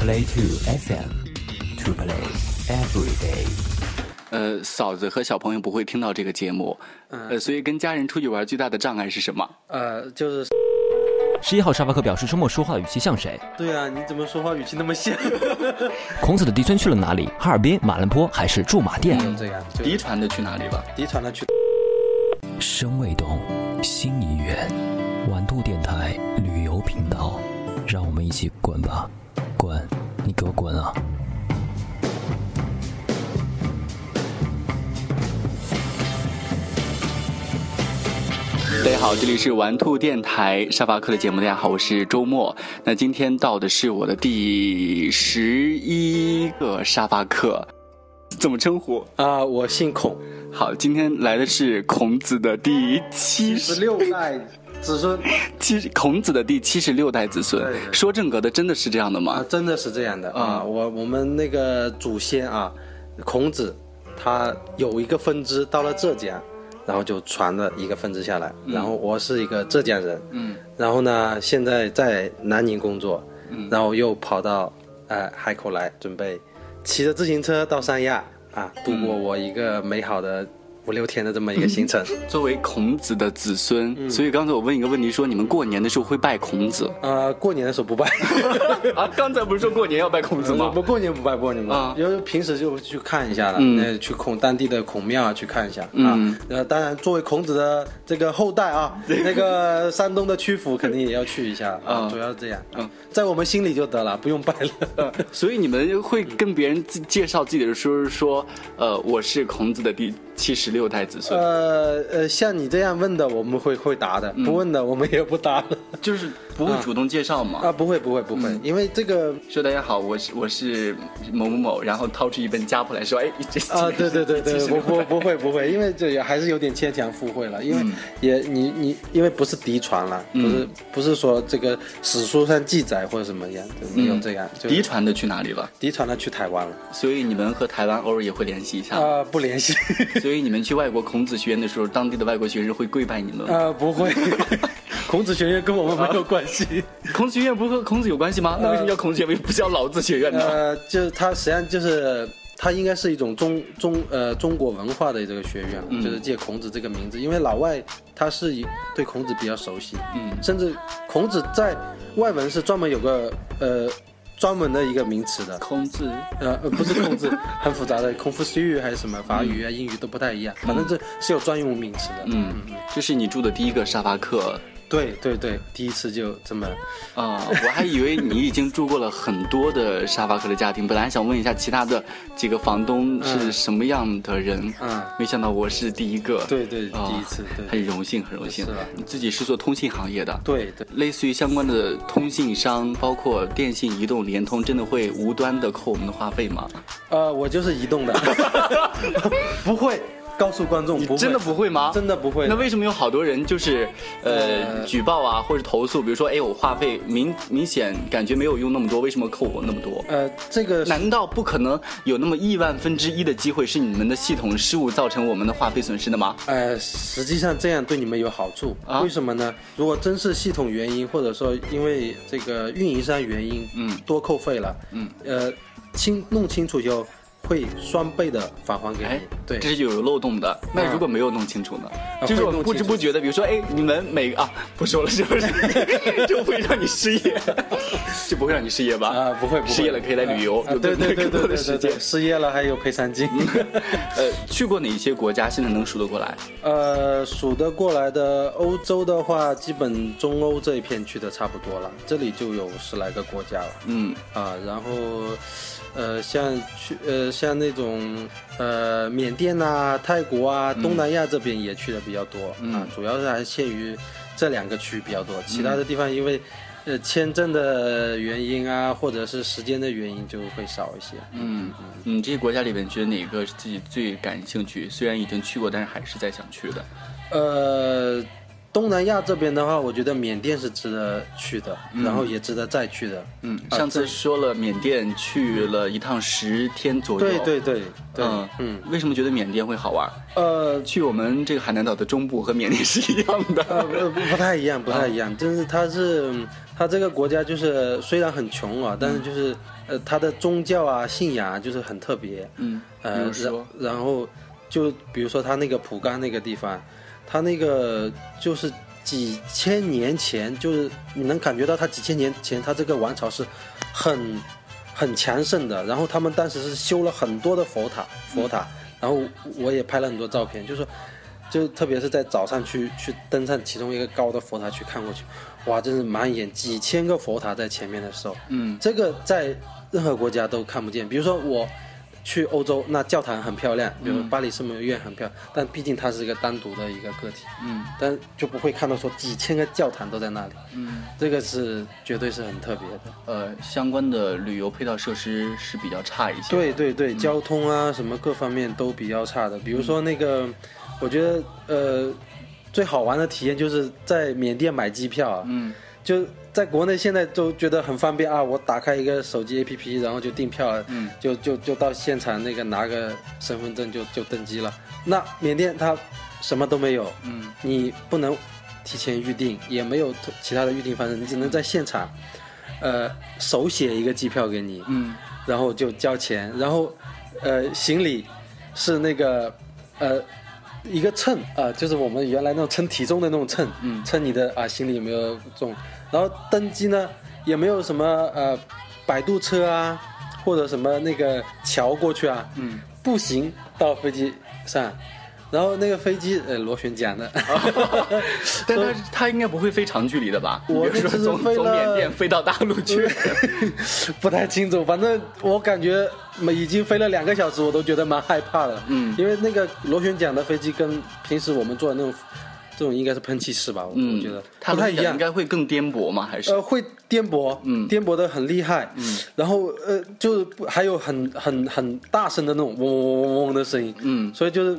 Play Two FM to play every day。呃，嫂子和小朋友不会听到这个节目，呃，所以跟家人出去玩最大的障碍是什么？呃，就是十一号沙发客表示周末说话语气像谁？对啊，你怎么说话语气那么像？孔子的嫡孙去了哪里？哈尔滨、马兰坡还是驻马店？就这样，嫡传的去哪里了？嫡传的去。声未动，心已远。晚度电台旅游频道，让我们一起滚吧，滚！你给我滚啊！大家好，这里是玩兔电台沙发客的节目。大家好，我是周末。那今天到的是我的第十一个沙发客，怎么称呼？啊，我姓孔，好，今天来的是孔子的第七十十六代子孙七孔子的第七十六代子孙对。对说正格的真的是这样的啊吗？，真的是这样的啊。我我们那个祖先啊，孔子他有一个分支到了浙江，然后就传了一个分支下来。然后我是一个浙江人，嗯，然后呢，现在在南宁工作，然后又跑到呃海口来，准备骑着自行车到三亚啊，度过我一个美好的五六天的这么一个行程。作为孔子的子孙，嗯所以刚才我问一个问题，说你们过年的时候会拜孔子呃，过年的时候不拜。啊？刚才不是说过年要拜孔子吗？不过年不拜，过年不拜啊，因为平时就去看一下了，嗯呃，去孔当地的孔庙啊去看一下啊嗯。呃，当然作为孔子的这个后代啊，那个山东的曲阜肯定也要去一下啊 啊，主要是这样嗯。在我们心里就得了，不用拜了。所以你们会跟别人自介绍自己的时候说，呃，我是孔子的第七十六代子孙，呃呃，像你这样问的，我们会会答的；不问的，我们也不答了。就是不会主动介绍吗。啊，不会不会不会，因为这个说大家好，我是我是某某某，然后掏出一本家谱来说，哎，这啊，对对对对，76不不不会不会，因为这也还是有点牵强附会了，因为也你你因为不是嫡传了，不是不是说这个史书上记载或者什么样，就没有这样，就嫡传的去哪里了？嫡传的去台湾了。所以你们和台湾偶尔也会联系一下。啊，不联系。所以你们去外国孔子学院的时候，当地的外国学生会跪拜你们吗？啊，不会，孔子学院跟我们没有关系，孔子学院不是和孔子有关系吗？那为什么叫孔子学院，不叫老子学院呢？呃，就是它实际上就是。它应该是一种中中呃中国文化的这个学院，就是借孔子这个名字，因为老外他是以对孔子比较熟悉，嗯甚至孔子在外文是专门有个呃专门的一个名词的，孔子，呃呃不是孔子，很复杂的，孔夫子语还是什么法语啊、英语都不太一样，反正这是有专用名词的。嗯，这是你住的第一个沙发客对对对，第一次就这么啊、我还以为你已经住过了很多的沙发客的家庭，本来想问一下其他的几个房东是什么样的人，嗯没想到我是第一个，对对啊第一次对很荣幸，很荣幸是自己是做通信行业的，对对。类似于相关的通信商，包括电信、移动、联通，真的会无端的扣我们的话费吗？呃，我就是移动的，不会告诉观众，不会真的不会吗？真的不会那为什么有好多人就是呃举报啊，或者投诉？比如说，哎，我话费明明显感觉没有用那么多，为什么扣我那么多？呃，这个难道不可能有那么亿万分之一的机会是你们的系统失误造成我们的话费损失的吗？呃，实际上这样对你们有好处，啊为什么呢？如果真是系统原因，或者说因为这个运营商原因，嗯多扣费了，嗯，呃，清弄清楚以后会双倍的返还给哎你，，对，这是有漏洞的。那如果没有弄清楚呢？啊就是我不知不觉的，比如说，哎，你们每个啊，不说了，是不是？就会让你失业，就不会让你失业吧？啊，不会不会，失业了可以来旅游，啊有对对对。失业了还有赔偿金。呃，去过哪些国家？现在能数得过来？呃，数得过来的欧洲的话，基本中欧这一片去的差不多了，这里就有十来个国家了。嗯，啊，然后，呃，像去呃像那种呃缅甸啊、泰国啊、东南亚这边也去的比较多、啊，主要是还限于这两个区比较多，其他的地方因为呃签证的原因啊，或者是时间的原因就会少一些。嗯，你这些国家里面觉得哪个是自己最感兴趣？虽然已经去过，但是还是在想去的。呃，东南亚这边的话，我觉得缅甸是值得去的，然后也值得再去的。嗯，上次说了缅甸去了一趟十天左右。对对对对，嗯嗯，为什么觉得缅甸会好玩？呃去我们这个海南岛的中部和缅甸是一样的。呃不不太一样，不太一样，就是它是它这个国家就是虽然很穷啊，但是就是呃它的宗教啊信仰啊就是很特别。嗯，比呃，然然后就比如说它那个蒲甘那个地方，他那个就是几千年前，就是你能感觉到他几千年前他这个王朝是很很强盛的，然后他们当时是修了很多的佛塔，佛塔，然后我也拍了很多照片，就是说。就特别是在早上去去登上其中一个高的佛塔去看过去，哇，真是满眼几千个佛塔在前面的时候，嗯这个在任何国家都看不见。比如说我去欧洲，那教堂很漂亮，比如巴黎圣母院很漂亮，但毕竟它是一个单独的一个个体，嗯但就不会看到说几千个教堂都在那里，嗯，这个是绝对是很特别的。呃，相关的旅游配套设施是比较差一些。对，对对，交通啊什么各方面都比较差的。比如说那个，我觉得呃最好玩的体验就是在缅甸买机票啊，嗯就在国内现在都觉得很方便啊，我打开一个手机 APP，然后就订票了，嗯。就就就到现场那个拿个身份证就就登机了。那缅甸它什么都没有，嗯。你不能提前预定，也没有其他的预定方式，你只能在现场，呃，手写一个机票给你，嗯。然后就交钱，然后呃行李是那个呃一个秤啊、就是我们原来那种称体重的那种秤，嗯。称你的啊心里有没有重，然后登机呢也没有什么呃摆渡车啊或者什么那个桥过去啊，嗯，步行到飞机上。然后那个飞机，呃，螺旋桨的，但它它应该不会飞长距离的吧？我比如说那次从从缅甸飞到大陆去。不太清楚，反正我感觉已经飞了两个小时，我都觉得蛮害怕的。嗯因为那个螺旋桨的飞机跟平时我们坐的那种，这种应该是喷气式吧，我嗯，我觉得它不太一样应。该会更颠簸吗？还是？呃，会颠簸，嗯颠簸的很厉害，嗯，然后呃，就还有很很很大声的那种嗡嗡嗡嗡的声音，嗯所以就是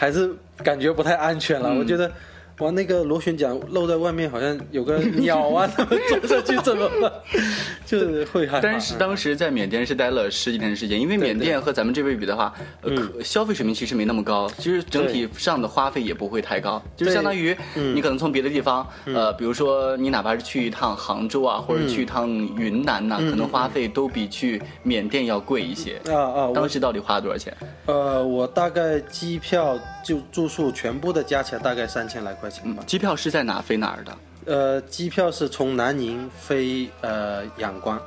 还是感觉不太安全了。我觉得，哇，那个螺旋桨露在外面，好像有个鸟啊，他们走上去怎么办？就是会害怕。但是当时在缅甸是待了十几天的时间，因为缅甸和咱们这边比的话，呃，嗯可消费水平其实没那么高，其实整体上的花费也不会太高，就是相当于嗯你可能从别的地方，呃，比如说你哪怕是去一趟杭州啊，或者去一趟云南呐，嗯可能花费都比去缅甸要贵一些。啊啊，当时到底花了多少钱？呃，我大概机票就住宿全部的加起来大概三千来块钱吧。机票是在哪飞哪儿的？呃，机票是从南宁飞呃仰光，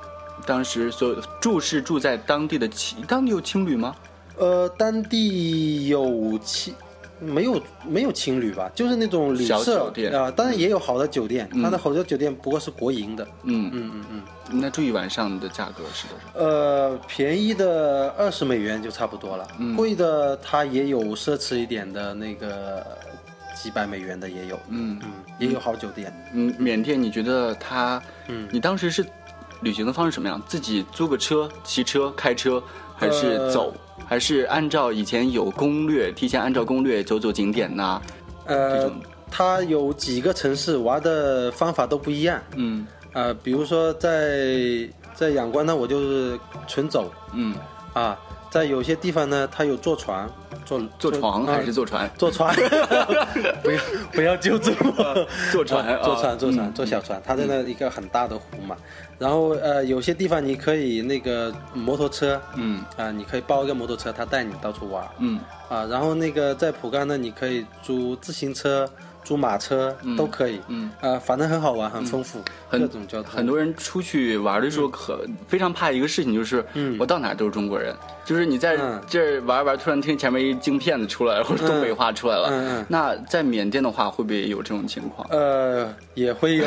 当时所有住是住在当地的青，当地有青旅吗？呃，当地有青没有没有青旅吧，就是那种旅小社酒店啊、当然也有好的酒店，嗯它的好的酒店不过是国营的。嗯，嗯嗯嗯，那住一晚上的价格是多少？呃，便宜的二十美元就差不多了，嗯贵的它也有奢侈一点的那个几百美元的也有，嗯嗯，也有好酒店。嗯，缅甸你觉得它，嗯你当时是旅行的方式什么样？自己租个车、骑车、开车，还是呃走？还是按照以前有攻略，提前按照攻略走走景点呐、这呃种，它有几个城市玩的方法都不一样。嗯呃，比如说在在仰光呢，我就是纯走嗯，啊，在有些地方呢，他有坐船，坐坐床还是啊坐船？坐船？不要不要纠正我。坐船啊坐啊船，坐船，嗯坐小船，他在那一个很大的湖嘛。然后呃，有些地方你可以那个摩托车嗯啊，你可以包一个摩托车，他带你到处玩嗯啊。然后那个在蒲甘呢，你可以租自行车、租马车都可以。嗯，呃，反正很好玩，很丰富，很各种交通。很多人出去玩的时候可非常怕一个事情，就是嗯我到哪儿都是中国人，就是你在嗯这儿玩玩，突然听前面一京片子出来了，或者东北话出来了。那在缅甸的话，会不会有这种情况？呃，也会有，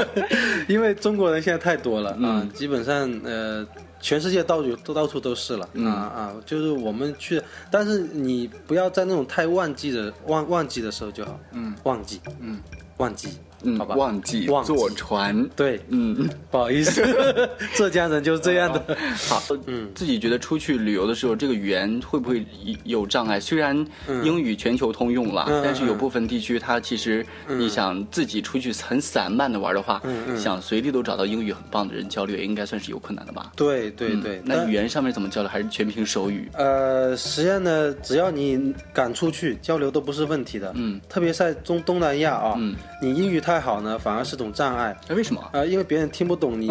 因为中国人现在太多了啊、嗯基本上呃，全世界到处都到处都是了、嗯。啊啊，就是我们去，但是你不要在那种太旺季的旺旺季的时候就好，嗯。旺季，嗯，旺季嗯好，吧？忘记坐船。对，嗯，不好意思，浙江人就是这样的。好，嗯，自己觉得出去旅游的时候，这个语言会不会有障碍？虽然英语全球通用了，嗯但是有部分地区它其实你想自己出去很散漫的玩的话，嗯想随地都找到英语很棒的人交流，也应该算是有困难的吧？对对对，那语言上面怎么交流？还是全凭手语？呃，实际上呢，只要你敢出去交流，都不是问题的。嗯，特别在中东南亚啊，嗯你英语太好呢，反而是种障碍。哎，为什么？呃，因为别人听不懂你，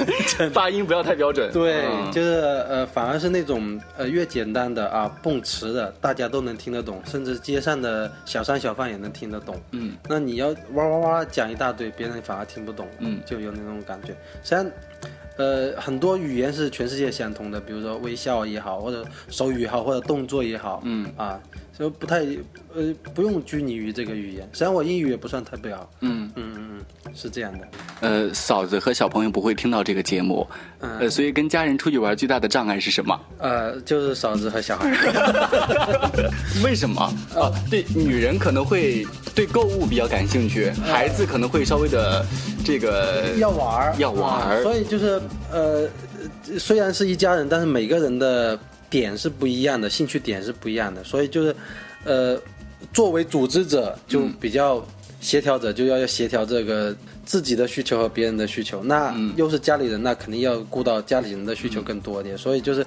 发音不要太标准。对，嗯就是呃，反而是那种呃越简单的啊，蹦词的，大家都能听得懂，甚至街上的小商小贩也能听得懂。嗯那你要哇哇哇讲一大堆，别人反而听不懂，嗯就有那种感觉。实际上，呃，很多语言是全世界相通的，比如说微笑也好，或者手语也好，或者动作也好，嗯啊，就不太呃不用拘泥于这个语言。实际上我英语也不算特别好，嗯嗯嗯嗯，是这样的。呃，嫂子和小朋友不会听到这个节目，嗯呃，所以跟家人出去玩最大的障碍是什么？呃，就是嫂子和小孩。为什么？啊，对，女人可能会对购物比较感兴趣，孩子可能会稍微的这个要玩儿，要玩儿啊所以就是呃，虽然是一家人，但是每个人的点是不一样的，兴趣点是不一样的，所以就是呃，作为组织者就比较协调者，就要要协调这个自己的需求和别人的需求。那又是家里人，那肯定要顾到家里人的需求更多一点，所以就是。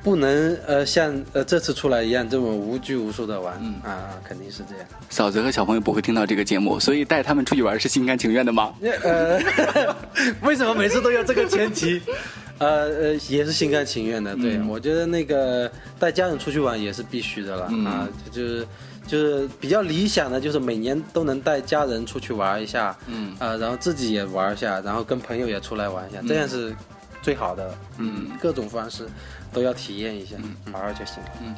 不能呃像呃这次出来一样这么无拘无束的玩、啊，肯定是这样。嫂子和小朋友不会听到这个节目，所以带他们出去玩是心甘情愿的吗？呃，为什么每次都有这个前提？呃呃，也是心甘情愿的。对、我觉得那个带家人出去玩也是必须的了、啊，就是就是比较理想的，就是每年都能带家人出去玩一下，嗯，呃，然后自己也玩一下，然后跟朋友也出来玩一下，这样是最好的。嗯，各种方式都要体验一下，玩玩就行了。嗯，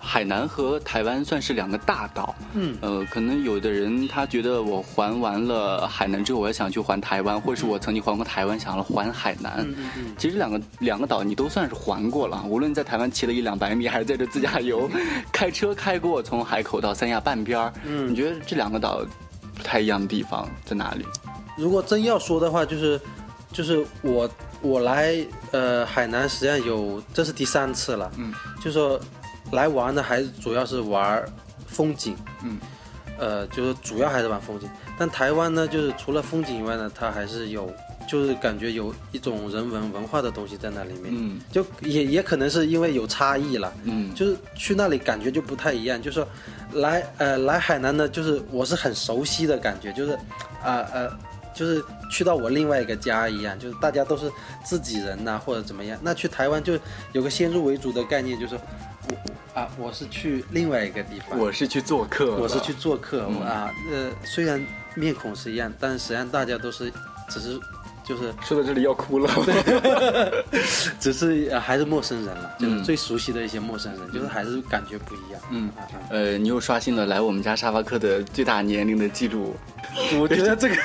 海南和台湾算是两个大岛，嗯，呃，可能有的人他觉得我环完了海南之后，我要想去环台湾，或者是我曾经环过台湾，想要环海南。嗯嗯嗯其实两个两个岛你都算是环过了，无论在台湾骑了一两百米，还是在这自驾游，开车开过从海口到三亚半边儿。嗯你觉得这两个岛不太一样的地方在哪里？如果真要说的话，就是就是我我来呃海南实际上有这是第三次了，嗯，就说来玩的还是主要是玩风景，嗯，呃，就是主要还是玩风景。但台湾呢，就是除了风景以外呢，它还是有就是感觉有一种人文文化的东西在那里面，嗯。就也也可能是因为有差异了，嗯。就是去那里感觉就不太一样，就是说来呃来海南呢，就是我是很熟悉的感觉，就是啊呃就是去到我另外一个家一样，就是大家都是自己人呐、或者怎么样。那去台湾就有个先入为主的概念，就是我我啊我是去另外一个地方，我是去做客，我是去做客、嗯。啊呃虽然面孔是一样，但实际上大家都是只是就是说到这里要哭了。只是、呃还是陌生人了，就是嗯最熟悉的一些陌生人，就是还是感觉不一样。嗯呃，你又刷新了来我们家沙发客的最大年龄的记录。我觉得这个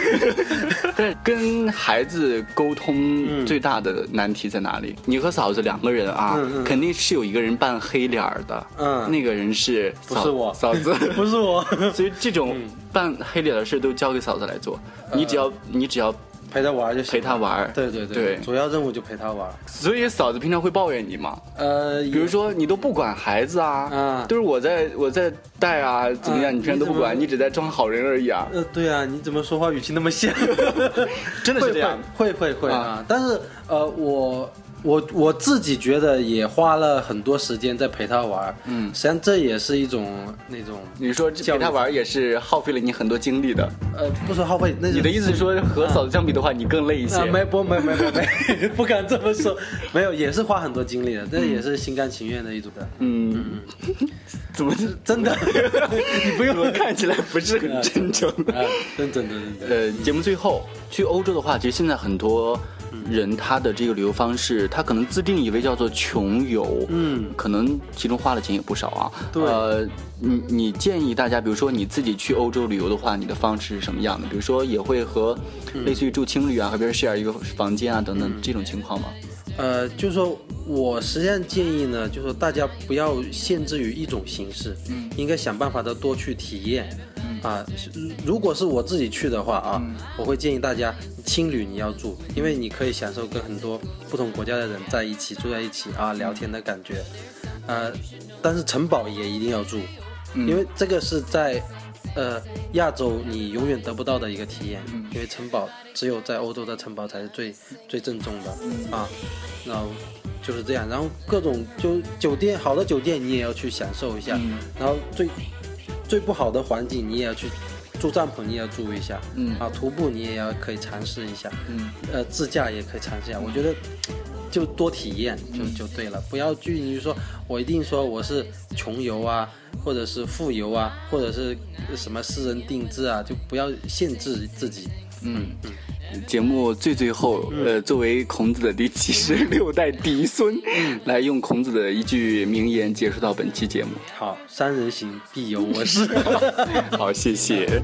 但是跟孩子沟通最大的难题在哪里？你和嫂子两个人啊，嗯嗯肯定是有一个人扮黑脸儿的，嗯那个人是嫂不是我嫂子。不是我所以这种扮黑脸的事都交给嫂子来做，你只要你只要陪他玩就行，陪他玩。对对对，对主要任务就陪他玩。所以嫂子平常会抱怨你吗？呃，比如说你都不管孩子啊，啊都是我在我在带啊，怎么样？啊你平常都不管，你你只在装好人而已啊。呃，对啊，你怎么说话语气那么像？真的是这样。会会会啊！但是呃，我我我自己觉得也花了很多时间在陪他玩。嗯。实际上这也是一种那种你说陪他玩也是耗费了你很多精力的。呃，不说耗费，那你的意思是说和嫂子相比的话，你更累一些。啊，？没不没没没没，不敢这么说，没有，也是花很多精力的，这也是心甘情愿的一种。的，嗯，怎么？是真的，你不用。看起来不是很真诚？真的真的，呃，节目最后去欧洲的话，其实现在很多人他的这个旅游方式，他可能自定义为叫做穷游，嗯可能其中花的钱也不少啊。对呃，你你建议大家，比如说你自己去欧洲旅游的话，你的方式是什么样的？比如说也会和类似于住青旅啊，和别人 share 一个房间啊等等这种情况吗？呃，就是说我实际上建议呢，就是说大家不要限制于一种形式，嗯应该想办法的多去体验，啊，如果是我自己去的话啊，我会建议大家青旅你要住，因为你可以享受跟很多不同国家的人在一起住在一起啊聊天的感觉，呃，但是城堡也一定要住，因为这个是在呃亚洲你永远得不到的一个体验，因为城堡只有在欧洲的城堡才是最最正宗的啊，然后就是这样，然后各种就酒店好的酒店你也要去享受一下，然后最。最不好的环境，你也要去住帐篷，你也要注意一下。嗯啊，徒步你也要可以尝试一下。嗯，呃，自驾也可以尝试一下。我觉得就多体验就就对了，不要拘泥于说我一定说我是穷游啊，或者是富游啊，或者是什么私人定制啊，就不要限制自己。嗯嗯。节目最最后，呃，作为孔子的第七十六代嫡孙，来用孔子的一句名言结束到本期节目。好，三人行必有我师。好，谢谢。